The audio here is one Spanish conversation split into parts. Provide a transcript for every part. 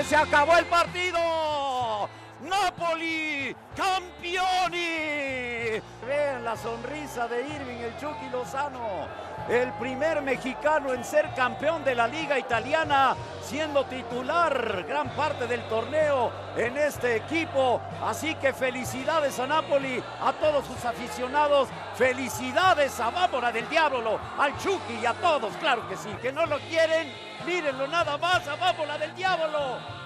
se acabó el partido. Napoli, campioni. Vean la sonrisa de Irving, el Chucky Lozano, el primer mexicano en ser campeón de la liga italiana, siendo titular gran parte del torneo en este equipo. Así que felicidades a Napoli, a todos sus aficionados, felicidades a Bábora del Diablo, al Chucky y a todos, claro que sí, que no lo quieren, mírenlo nada más a Bábora del Diablo.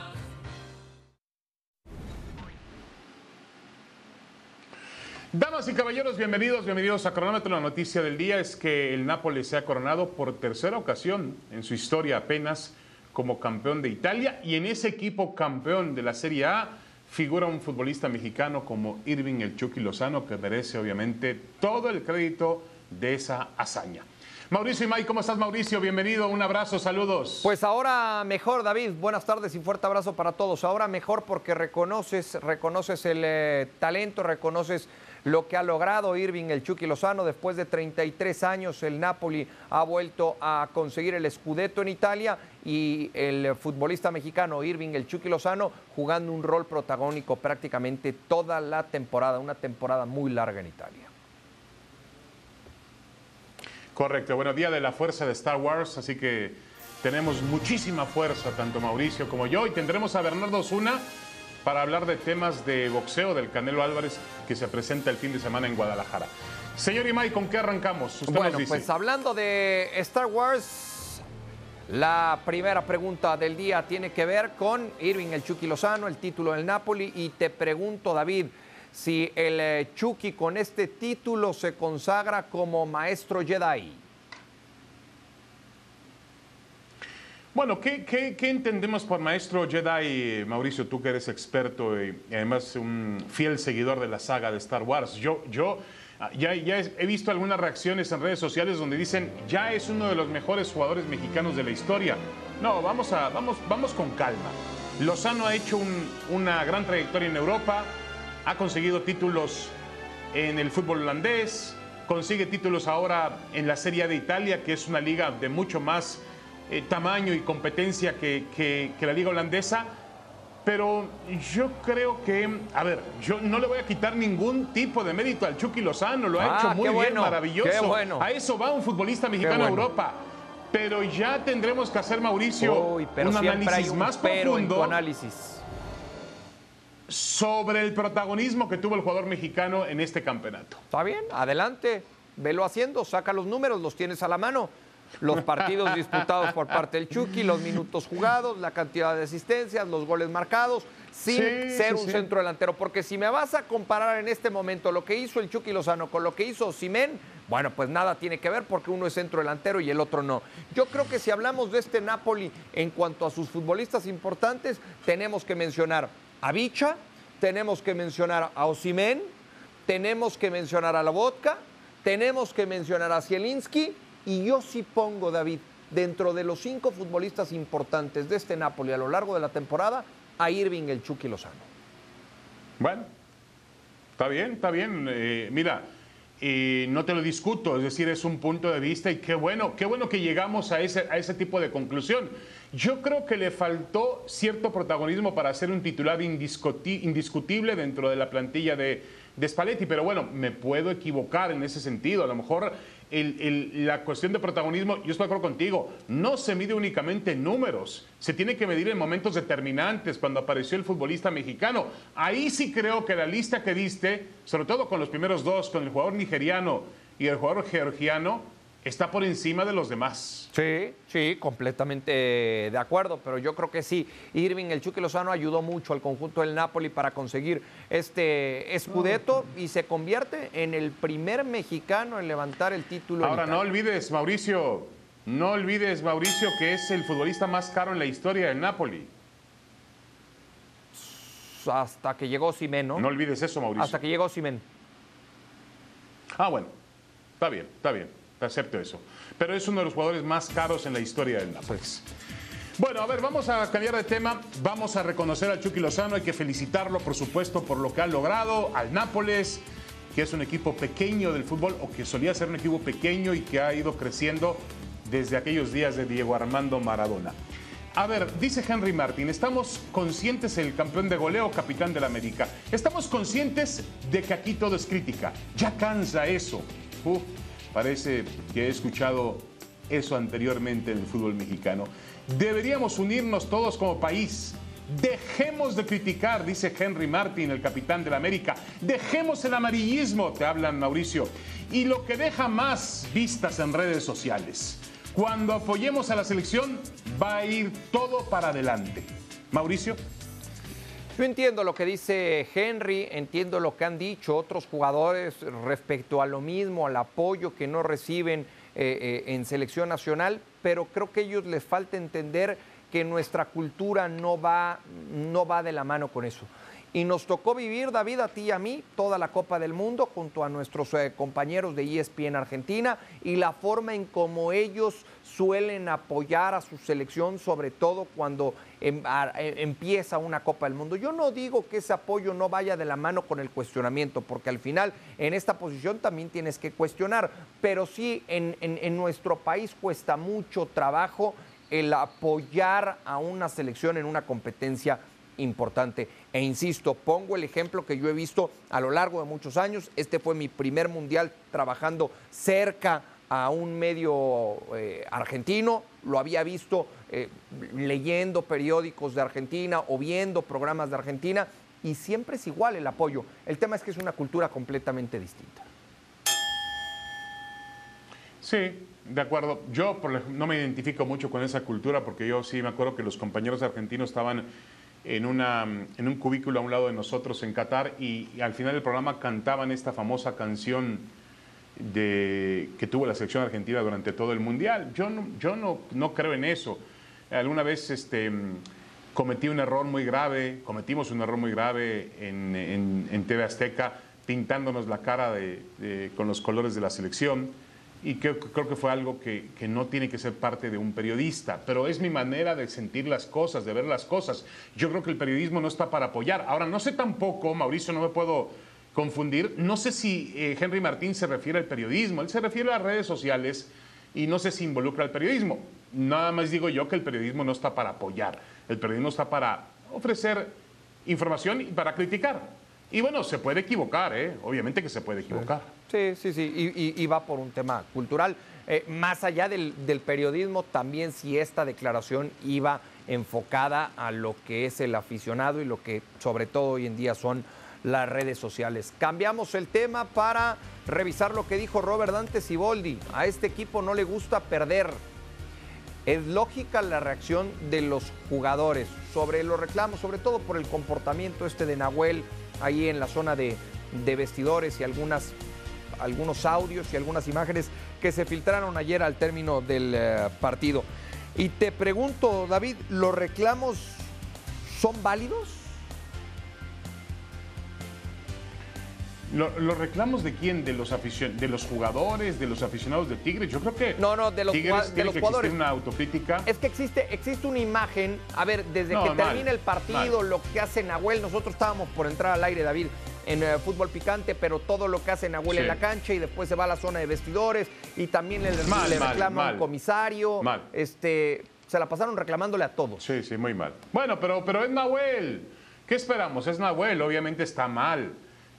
Damas y caballeros, bienvenidos, bienvenidos a Cronómetro. La noticia del día es que el Nápoles se ha coronado por tercera ocasión en su historia apenas como campeón de Italia y en ese equipo campeón de la Serie A figura un futbolista mexicano como Irving El Chucky Lozano que merece obviamente todo el crédito de esa hazaña. Mauricio y May, ¿cómo estás Mauricio? Bienvenido, un abrazo, saludos. Pues ahora mejor, David. Buenas tardes y fuerte abrazo para todos. Ahora mejor porque reconoces, reconoces el eh, talento, reconoces lo que ha logrado Irving el Chucky Lozano. Después de 33 años, el Napoli ha vuelto a conseguir el Scudetto en Italia y el futbolista mexicano Irving el Chucky Lozano jugando un rol protagónico prácticamente toda la temporada, una temporada muy larga en Italia. Correcto, bueno, día de la fuerza de Star Wars, así que tenemos muchísima fuerza, tanto Mauricio como yo, y tendremos a Bernardo Zuna para hablar de temas de boxeo del Canelo Álvarez que se presenta el fin de semana en Guadalajara. Señor Imay, ¿con qué arrancamos? bueno, pues hablando de Star Wars, la primera pregunta del día tiene que ver con Irving el Chucky Lozano, el título del Napoli, y te pregunto, David, si el eh, Chucky con este título se consagra como maestro Jedi. Bueno, ¿qué, entendemos por maestro Jedi, Mauricio? Tú que eres experto y además un fiel seguidor de la saga de Star Wars. Yo, yo ah, ya, ya he visto algunas reacciones en redes sociales donde dicen, ya es uno de los mejores jugadores mexicanos de la historia. No, vamos, a, vamos, vamos con calma. Lozano ha hecho una gran trayectoria en Europa, ha conseguido títulos en el fútbol holandés, consigue títulos ahora en la Serie A de Italia, que es una liga de mucho más eh, tamaño y competencia que, la liga holandesa. Pero yo creo que, a ver, yo no le voy a quitar ningún tipo de mérito al Chucky Lozano, lo ha ah, hecho muy bien, maravilloso. A eso va un futbolista mexicano a Europa. Pero ya tendremos que hacer, Mauricio, un análisis más profundo. análisis. Sobre el protagonismo que tuvo el jugador mexicano en este campeonato. Está bien, adelante, velo haciendo, saca los números, los tienes a la mano los partidos disputados por parte del Chucky, los minutos jugados, la cantidad de asistencias, los goles marcados, sin ser un centro delantero. Porque si me vas a comparar en este momento lo que hizo el Chucky Lozano con lo que hizo Simén, bueno, pues nada tiene que ver porque uno es centro delantero y el otro no. Yo creo que si hablamos de este Napoli en cuanto a sus futbolistas importantes, tenemos que mencionar a Bicha, tenemos que mencionar a Osimén, tenemos que mencionar a la Vodka, tenemos que mencionar a Zielinski y yo sí pongo, David, dentro de los cinco futbolistas importantes de este Napoli a lo largo de la temporada, a Irving el Chucky Lozano. Bueno, está bien, está bien. Eh, mira, y no te lo discuto, es decir, es un punto de vista y qué bueno, qué bueno que llegamos a ese, a ese tipo de conclusión. Yo creo que le faltó cierto protagonismo para ser un titular indiscutible dentro de la plantilla de, de Spalletti, pero bueno, me puedo equivocar en ese sentido. A lo mejor la cuestión de protagonismo, yo estoy de acuerdo contigo, no se mide únicamente en números, se tiene que medir en momentos determinantes, cuando apareció el futbolista mexicano. Ahí sí creo que la lista que diste, sobre todo con los primeros dos, con el jugador nigeriano y el jugador georgiano, está por encima de los demás. Sí, sí, completamente de acuerdo, pero yo creo que sí. Irving, el Chucky Lozano ayudó mucho al conjunto del Napoli para conseguir este escudeto y se convierte en el primer mexicano en levantar el título. Ahora no olvides, Mauricio, no olvides, Mauricio, que es el futbolista más caro en la historia del Napoli. Hasta que llegó Simen, ¿no? No olvides eso, Mauricio. Hasta que llegó Simen. Ah, bueno. Está bien, está bien acepto eso. Pero es uno de los jugadores más caros en la historia del Nápoles. Bueno, a ver, vamos a cambiar de tema. Vamos a reconocer a Chucky Lozano. Hay que felicitarlo, por supuesto, por lo que ha logrado. Al Nápoles, que es un equipo pequeño del fútbol, o que solía ser un equipo pequeño y que ha ido creciendo desde aquellos días de Diego Armando Maradona. A ver, dice Henry Martin, estamos conscientes el campeón de goleo, capitán de la América. Estamos conscientes de que aquí todo es crítica. Ya cansa eso. Uf, parece que he escuchado eso anteriormente en el fútbol mexicano. Deberíamos unirnos todos como país. Dejemos de criticar, dice Henry Martin, el capitán de la América. Dejemos el amarillismo, te hablan Mauricio. Y lo que deja más vistas en redes sociales. Cuando apoyemos a la selección, va a ir todo para adelante. Mauricio. Yo entiendo lo que dice Henry, entiendo lo que han dicho otros jugadores respecto a lo mismo, al apoyo que no reciben eh, eh, en selección nacional, pero creo que a ellos les falta entender que nuestra cultura no va, no va de la mano con eso. Y nos tocó vivir, David, a ti y a mí, toda la Copa del Mundo junto a nuestros eh, compañeros de ESPN Argentina y la forma en cómo ellos suelen apoyar a su selección, sobre todo cuando em, eh, empieza una Copa del Mundo. Yo no digo que ese apoyo no vaya de la mano con el cuestionamiento, porque al final en esta posición también tienes que cuestionar, pero sí en, en nuestro país cuesta mucho trabajo el apoyar a una selección en una competencia importante. E insisto, pongo el ejemplo que yo he visto a lo largo de muchos años. Este fue mi primer mundial trabajando cerca a un medio eh, argentino, lo había visto eh, leyendo periódicos de Argentina o viendo programas de Argentina y siempre es igual el apoyo. El tema es que es una cultura completamente distinta. Sí, de acuerdo. Yo no me identifico mucho con esa cultura porque yo sí me acuerdo que los compañeros argentinos estaban en, una, en un cubículo a un lado de nosotros en Qatar y, al final del programa cantaban esta famosa canción de, que tuvo la selección argentina durante todo el Mundial. Yo no, yo no, no creo en eso. Alguna vez este, cometí un error muy grave, cometimos un error muy grave en, en, en TV Azteca, pintándonos la cara de, con los colores de la selección y creo, creo, que fue algo que, que, no tiene que ser parte de un periodista, pero es mi manera de sentir las cosas, de ver las cosas. Yo creo que el periodismo no está para apoyar. Ahora, no sé tampoco, Mauricio, no me puedo confundir, no sé si eh, Henry Martín se refiere al periodismo, él se refiere a las redes sociales y no sé si involucra al periodismo. Nada más digo yo que el periodismo no está para apoyar, el periodismo está para ofrecer información y para criticar. Y bueno, se puede equivocar, ¿eh? obviamente que se puede equivocar. Sí, sí, sí, y, va por un tema cultural. Eh, más allá del, periodismo, también si esta declaración iba enfocada a lo que es el aficionado y lo que sobre todo hoy en día son las redes sociales. Cambiamos el tema para revisar lo que dijo Robert Dante Siboldi. A este equipo no le gusta perder. Es lógica la reacción de los jugadores sobre los reclamos, sobre todo por el comportamiento este de Nahuel ahí en la zona de, vestidores y algunas, algunos audios y algunas imágenes que se filtraron ayer al término del eh, partido. Y te pregunto, David, ¿los reclamos son válidos? ¿Los reclamos de quién? ¿De los, ¿De los jugadores? ¿De los aficionados de Tigres? Yo creo que. No, no, de los, Tigres de los que jugadores. una autocrítica. Es que existe, existe una imagen. A ver, desde que termina el partido, lo que hace Nahuel, nosotros estábamos por entrar al aire, David, en eh, fútbol picante, pero todo lo que hace Nahuel en la cancha y después se va a la zona de vestidores y también le, le reclama a un comisario. Este, se la pasaron reclamándole a todos. Sí, sí, muy mal. Bueno, pero, pero es Nahuel. ¿Qué esperamos? Es Nahuel, obviamente está mal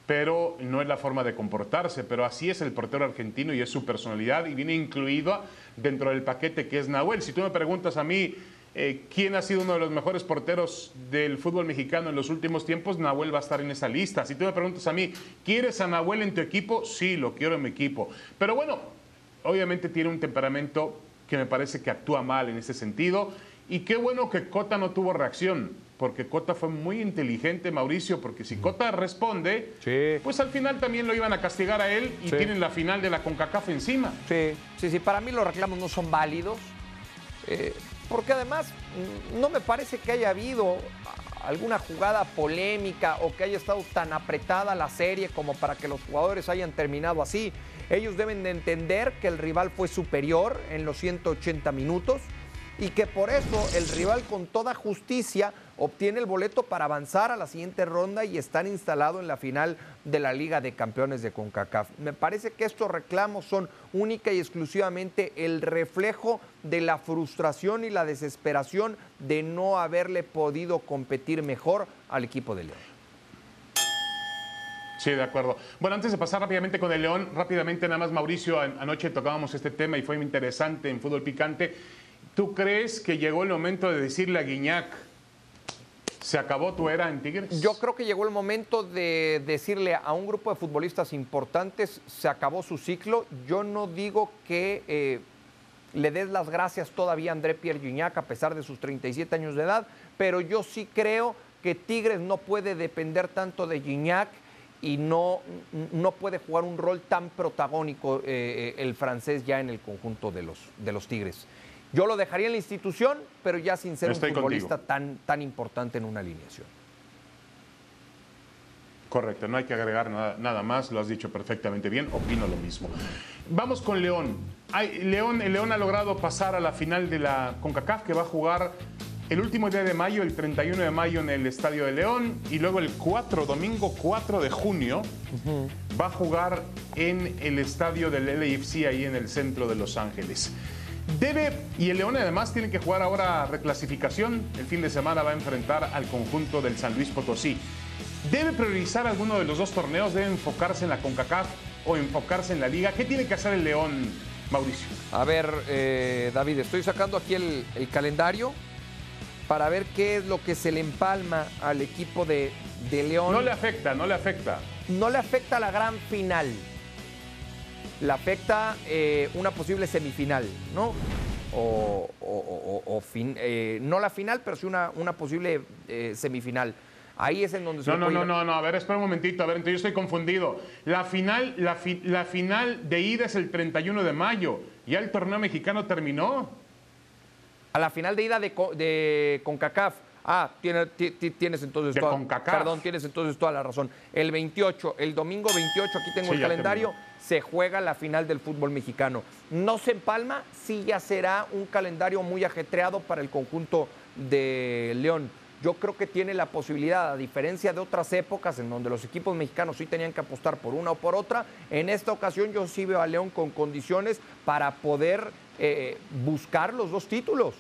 pero no es la forma de comportarse, pero así es el portero argentino y es su personalidad y viene incluido dentro del paquete que es Nahuel. Si tú me preguntas a mí eh, quién ha sido uno de los mejores porteros del fútbol mexicano en los últimos tiempos, Nahuel va a estar en esa lista. Si tú me preguntas a mí, ¿quieres a Nahuel en tu equipo? Sí, lo quiero en mi equipo. Pero bueno, obviamente tiene un temperamento que me parece que actúa mal en ese sentido. Y qué bueno que Cota no tuvo reacción porque Cota fue muy inteligente, Mauricio, porque si Cota responde, pues al final también lo iban a castigar a él y tienen la final de la CONCACAF encima. Sí, sí, sí, para mí los reclamos no son válidos, eh, porque además no me parece que haya habido alguna jugada polémica o que haya estado tan apretada la serie como para que los jugadores hayan terminado así. Ellos deben de entender que el rival fue superior en los 180 minutos y que por eso el rival con toda justicia obtiene el boleto para avanzar a la siguiente ronda y estar instalado en la final de la Liga de Campeones de CONCACAF. Me parece que estos reclamos son única y exclusivamente el reflejo de la frustración y la desesperación de no haberle podido competir mejor al equipo de León. Sí, de acuerdo. Bueno, antes de pasar rápidamente con el León, rápidamente nada más, Mauricio, anoche tocábamos este tema y fue interesante en Fútbol Picante. ¿Tú crees que llegó el momento de decirle a Guiñac, ¿Se acabó tu era en Tigres? Yo creo que llegó el momento de decirle a un grupo de futbolistas importantes, se acabó su ciclo. Yo no digo que eh, le des las gracias todavía a André Pierre Gignac a pesar de sus 37 años de edad, pero yo sí creo que Tigres no puede depender tanto de Gignac y no, no puede jugar un rol tan protagónico eh, el francés ya en el conjunto de los, de los Tigres. Yo lo dejaría en la institución, pero ya sin ser un futbolista tan, tan importante en una alineación. Correcto, no hay que agregar nada, más, lo has dicho perfectamente bien, opino lo mismo. Vamos con León. León. El León ha logrado pasar a la final de la CONCACAF que va a jugar el último día de mayo, el 31 de mayo en el Estadio de León y luego el 4, domingo 4 de junio, va a jugar en el estadio del LAFC ahí en el centro de Los Ángeles. Debe, y el León además tiene que jugar ahora reclasificación. El fin de semana va a enfrentar al conjunto del San Luis Potosí. ¿Debe priorizar alguno de los dos torneos? ¿Debe enfocarse en la CONCACAF o enfocarse en la Liga? ¿Qué tiene que hacer el León, Mauricio? A ver, eh, David, estoy sacando aquí el, calendario para ver qué es lo que se le empalma al equipo de, de León. No le afecta, no le afecta. No le afecta la gran final le afecta eh, una posible semifinal, ¿no? O, fin, eh, no la final, pero sí una, una posible eh, semifinal. Ahí es en donde se No, no, no, no, no, a ver, espera un momentito, a ver, entonces yo estoy confundido. La final, la, la final de ida es el 31 de mayo. ¿Ya el torneo mexicano terminó? A la final de ida de, de CONCACAF. Ah, tienes, tienes entonces toda, perdón, tienes entonces toda la razón. El 28, el domingo 28, aquí tengo el calendario se juega la final del fútbol mexicano. No se empalma, sí ya será un calendario muy ajetreado para el conjunto de León. Yo creo que tiene la posibilidad, a diferencia de otras épocas en donde los equipos mexicanos sí tenían que apostar por una o por otra, en esta ocasión yo sí veo a León con condiciones para poder eh, buscar los dos títulos.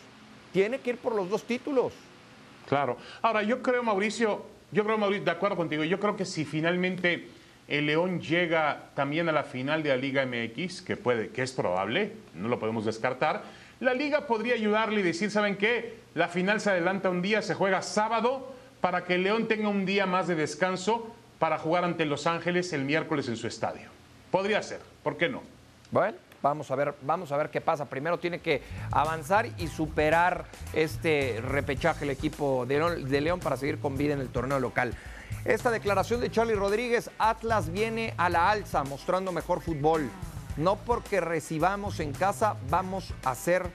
Tiene que ir por los dos títulos. Claro. Ahora, yo creo, Mauricio, yo creo, Mauricio, de acuerdo contigo, yo creo que si finalmente el León llega también a la final de la Liga MX, que, puede, que es probable, no lo podemos descartar. La liga podría ayudarle y decir, ¿saben qué? La final se adelanta un día, se juega sábado, para que el León tenga un día más de descanso para jugar ante Los Ángeles el miércoles en su estadio. Podría ser, ¿por qué no? Bueno, vamos a ver, vamos a ver qué pasa. Primero tiene que avanzar y superar este repechaje el equipo de León para seguir con vida en el torneo local. Esta declaración de Charlie Rodríguez, Atlas viene a la alza mostrando mejor fútbol. No porque recibamos en casa vamos a ser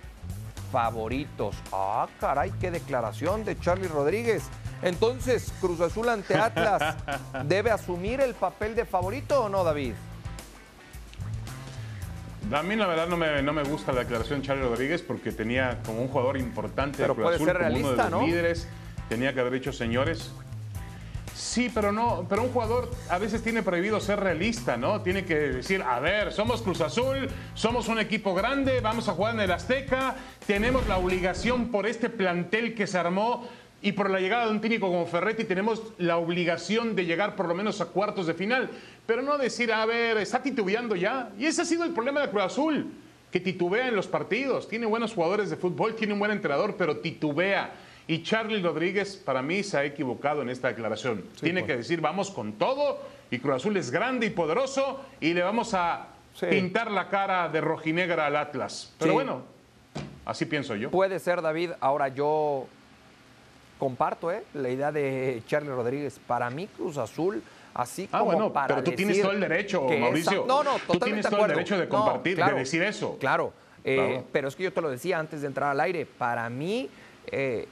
favoritos. Ah, caray, qué declaración de Charlie Rodríguez. Entonces, Cruz Azul ante Atlas, ¿debe asumir el papel de favorito o no, David? A mí la verdad no me, no me gusta la declaración de Charlie Rodríguez porque tenía como un jugador importante Pero Cruz Azul, como uno de los líderes, tenía que haber dicho señores, Sí, pero no, pero un jugador a veces tiene prohibido ser realista, ¿no? Tiene que decir, a ver, somos Cruz Azul, somos un equipo grande, vamos a jugar en el Azteca, tenemos la obligación por este plantel que se armó y por la llegada de un técnico como Ferretti tenemos la obligación de llegar por lo menos a cuartos de final, pero no decir, a ver, está titubeando ya. Y ese ha sido el problema de Cruz Azul, que titubea en los partidos, tiene buenos jugadores de fútbol, tiene un buen entrenador, pero titubea. Y Charlie Rodríguez, para mí, se ha equivocado en esta declaración. Tiene pues. que decir, vamos con todo, y Cruz Azul es grande y poderoso, y le vamos a pintar la cara de rojinegra al Atlas. Pero bueno, así pienso yo. Puede ser, David. Ahora yo comparto ¿eh? la idea de Charlie Rodríguez. Para mí, Cruz Azul así ah, como bueno, pero tú tienes todo el derecho, Mauricio. No, no, Tú tienes todo el derecho de compartir, de decir eso. Claro, eh, pero es que yo te lo decía antes de entrar al aire. Para mí, eh,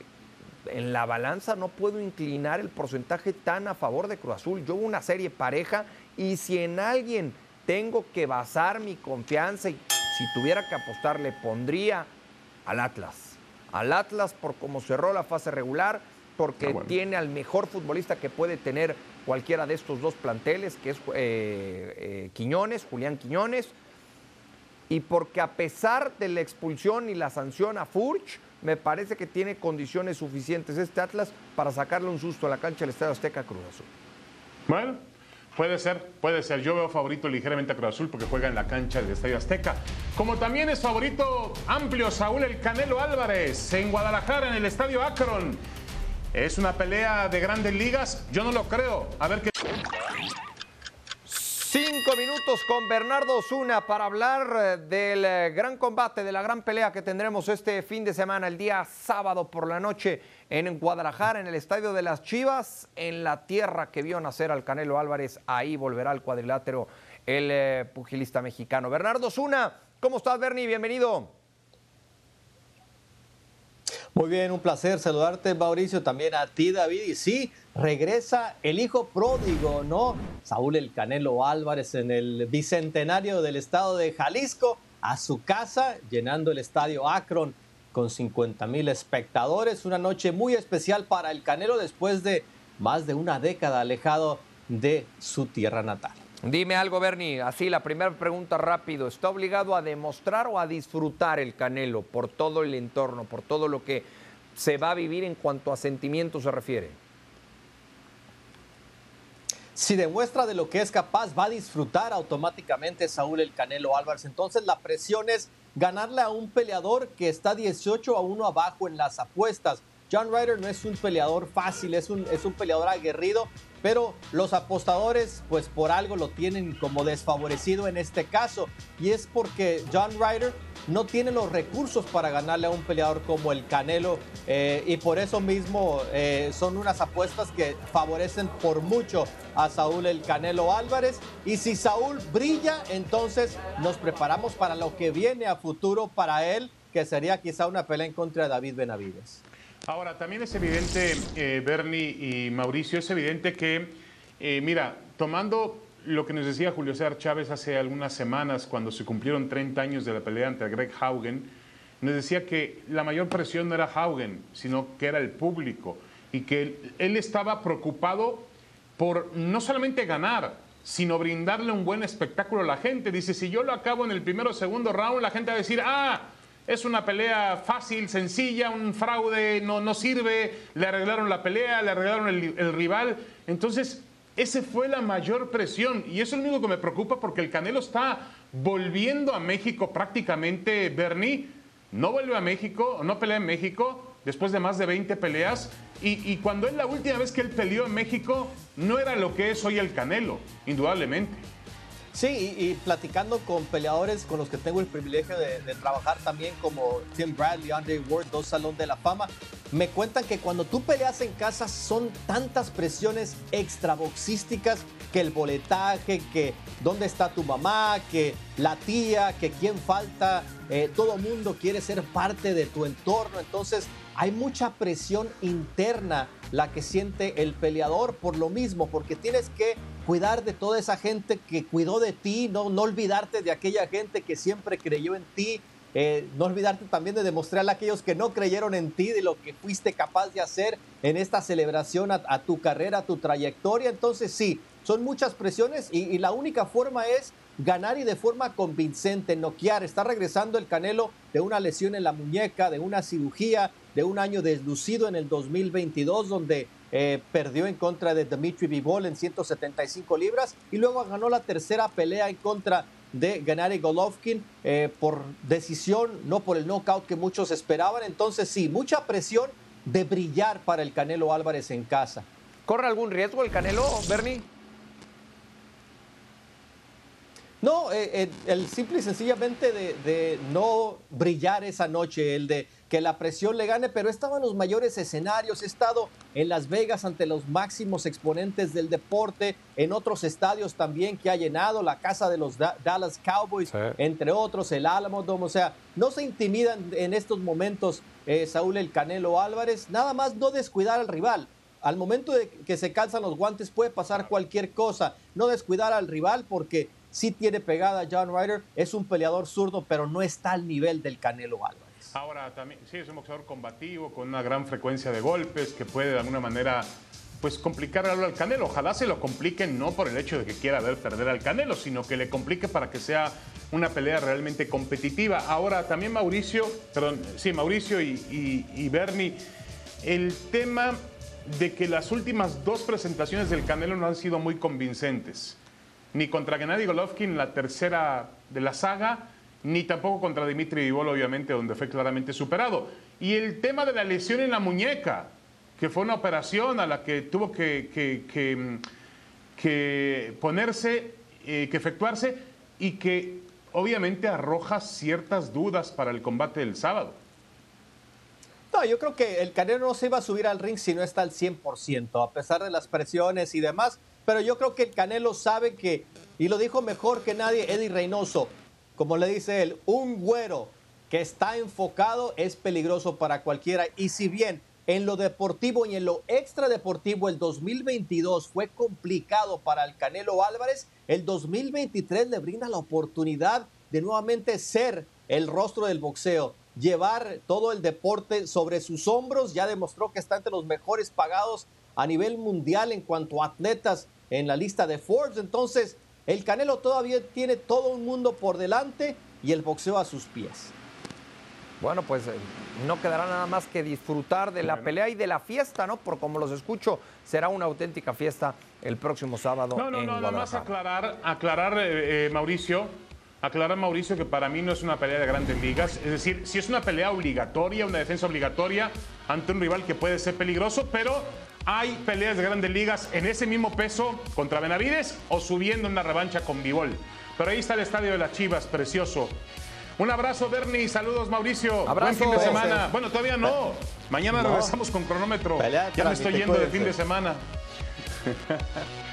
en la balanza no puedo inclinar el porcentaje tan a favor de Cruz Azul. Yo una serie pareja y si en alguien tengo que basar mi confianza y si tuviera que apostar le pondría al Atlas. al Atlas por cómo cerró la fase regular, porque Ah, tiene al mejor futbolista que puede tener cualquiera de estos dos planteles, que es eh, eh, Quiñones, Julián Quiñones, y porque a pesar de la expulsión y la sanción a Furch, me parece que tiene condiciones suficientes este Atlas para sacarle un susto a la cancha del Estadio Azteca Cruz Azul. Bueno, puede ser, puede ser. Yo veo favorito ligeramente a Cruz Azul porque juega en la cancha del Estadio Azteca. Como también es favorito amplio Saúl El Canelo Álvarez en Guadalajara en el Estadio Akron. ¿Es una pelea de grandes ligas? Yo no lo creo. A ver qué. Cinco minutos con Bernardo Osuna para hablar eh, del eh, gran combate, de la gran pelea que tendremos este fin de semana, el día sábado por la noche en Guadalajara, en el Estadio de las Chivas, en la tierra que vio nacer al Canelo Álvarez. Ahí volverá al cuadrilátero el eh, pugilista mexicano. Bernardo Osuna, ¿cómo estás, Bernie? Bienvenido. Muy bien, un placer saludarte, Mauricio, también a ti, David. Y sí, regresa el hijo pródigo, ¿no? Saúl El Canelo Álvarez en el bicentenario del estado de Jalisco, a su casa, llenando el estadio Akron con 50 mil espectadores. Una noche muy especial para el Canelo después de más de una década alejado de su tierra natal. Dime algo, Bernie. Así, la primera pregunta rápido. ¿Está obligado a demostrar o a disfrutar el Canelo por todo el entorno, por todo lo que se va a vivir en cuanto a sentimientos se refiere? Si demuestra de lo que es capaz, va a disfrutar automáticamente Saúl el Canelo Álvarez. Entonces la presión es ganarle a un peleador que está 18 a 1 abajo en las apuestas. John Ryder no es un peleador fácil, es un, es un peleador aguerrido, pero los apostadores pues por algo lo tienen como desfavorecido en este caso y es porque John Ryder no tiene los recursos para ganarle a un peleador como el Canelo eh, y por eso mismo eh, son unas apuestas que favorecen por mucho a Saúl el Canelo Álvarez y si Saúl brilla entonces nos preparamos para lo que viene a futuro para él que sería quizá una pelea en contra de David Benavides. Ahora, también es evidente, eh, Bernie y Mauricio, es evidente que, eh, mira, tomando lo que nos decía Julio César Chávez hace algunas semanas, cuando se cumplieron 30 años de la pelea entre Greg Haugen, nos decía que la mayor presión no era Haugen, sino que era el público, y que él, él estaba preocupado por no solamente ganar, sino brindarle un buen espectáculo a la gente. Dice, si yo lo acabo en el primero o segundo round, la gente va a decir, ah, es una pelea fácil, sencilla, un fraude, no, no sirve, le arreglaron la pelea, le arreglaron el, rival. Entonces, esa fue la mayor presión y eso es lo único que me preocupa porque el Canelo está volviendo a México prácticamente, Bernie. No vuelve a México, no pelea en México después de más de 20 peleas. Y, y cuando es la última vez que él peleó en México, no era lo que es hoy el Canelo, indudablemente. Sí, y, platicando con peleadores con los que tengo el privilegio de, de, trabajar también, como Tim Bradley, Andre Ward, dos Salón de la Fama, me cuentan que cuando tú peleas en casa son tantas presiones extraboxísticas que el boletaje, que dónde está tu mamá, que la tía, que quién falta, eh, todo mundo quiere ser parte de tu entorno, entonces hay mucha presión interna la que siente el peleador por lo mismo, porque tienes que cuidar de toda esa gente que cuidó de ti, no, no olvidarte de aquella gente que siempre creyó en ti, eh, no olvidarte también de demostrarle a aquellos que no creyeron en ti, de lo que fuiste capaz de hacer en esta celebración a, tu carrera, a tu trayectoria. Entonces sí, son muchas presiones y, y la única forma es ganar y de forma convincente, noquear. Está regresando el Canelo de una lesión en la muñeca, de una cirugía, de un año deslucido en el 2022, donde eh, perdió en contra de Dimitri Bivol en 175 libras y luego ganó la tercera pelea en contra de Gennady Golovkin eh, por decisión, no por el knockout que muchos esperaban. Entonces sí, mucha presión de brillar para el Canelo Álvarez en casa. ¿Corre algún riesgo el Canelo, Bernie? No, eh, eh, el simple y sencillamente de, de, no brillar esa noche, el de que la presión le gane, pero he estado en los mayores escenarios, he estado en Las Vegas ante los máximos exponentes del deporte, en otros estadios también que ha llenado, la casa de los da Dallas Cowboys, sí. entre otros, el Alamo Dome, o sea, no se intimidan en estos momentos eh, Saúl El Canelo Álvarez, nada más no descuidar al rival. Al momento de que se calzan los guantes puede pasar cualquier cosa, no descuidar al rival porque sí tiene pegada John Ryder, es un peleador zurdo, pero no está al nivel del Canelo Álvarez. Ahora también, sí, es un boxeador combativo, con una gran frecuencia de golpes, que puede de alguna manera pues complicar algo al Canelo. Ojalá se lo complique no por el hecho de que quiera ver perder al Canelo, sino que le complique para que sea una pelea realmente competitiva. Ahora también Mauricio, perdón, sí, Mauricio y, y Bernie, el tema de que las últimas dos presentaciones del Canelo no han sido muy convincentes. Ni contra Gennady Golovkin, la tercera de la saga, ni tampoco contra Dimitri Vivol, obviamente, donde fue claramente superado. Y el tema de la lesión en la muñeca, que fue una operación a la que tuvo que, que, ponerse, eh, que efectuarse y que obviamente arroja ciertas dudas para el combate del sábado. No, yo creo que el Canelo no se iba a subir al ring si no está al 100%, a pesar de las presiones y demás. Pero yo creo que el Canelo sabe que, y lo dijo mejor que nadie Eddie Reynoso, como le dice él, un güero que está enfocado es peligroso para cualquiera. Y si bien en lo deportivo y en lo extradeportivo, el 2022 fue complicado para el Canelo Álvarez. El 2023 le brinda la oportunidad de nuevamente ser el rostro del boxeo, llevar todo el deporte sobre sus hombros. Ya demostró que está entre los mejores pagados a nivel mundial en cuanto a atletas en la lista de Forbes. Entonces, el Canelo todavía tiene todo un mundo por delante y el boxeo a sus pies. Bueno, pues eh, no quedará nada más que disfrutar de la pelea y de la fiesta, ¿no? Por como los escucho, será una auténtica fiesta el próximo sábado. No, no, no, nada más aclarar, aclarar eh, eh, Mauricio, aclarar Mauricio que para mí no es una pelea de grandes ligas. Es decir, si es una pelea obligatoria, una defensa obligatoria ante un rival que puede ser peligroso, pero hay peleas de grandes ligas en ese mismo peso contra Benavides o subiendo una revancha con Bivol. Pero ahí está el estadio de las Chivas, precioso. Un abrazo, Bernie. Saludos, Mauricio. Buen fin de semana. Bueno, todavía no. Mañana regresamos con cronómetro. ya me estoy yendo de fin de semana.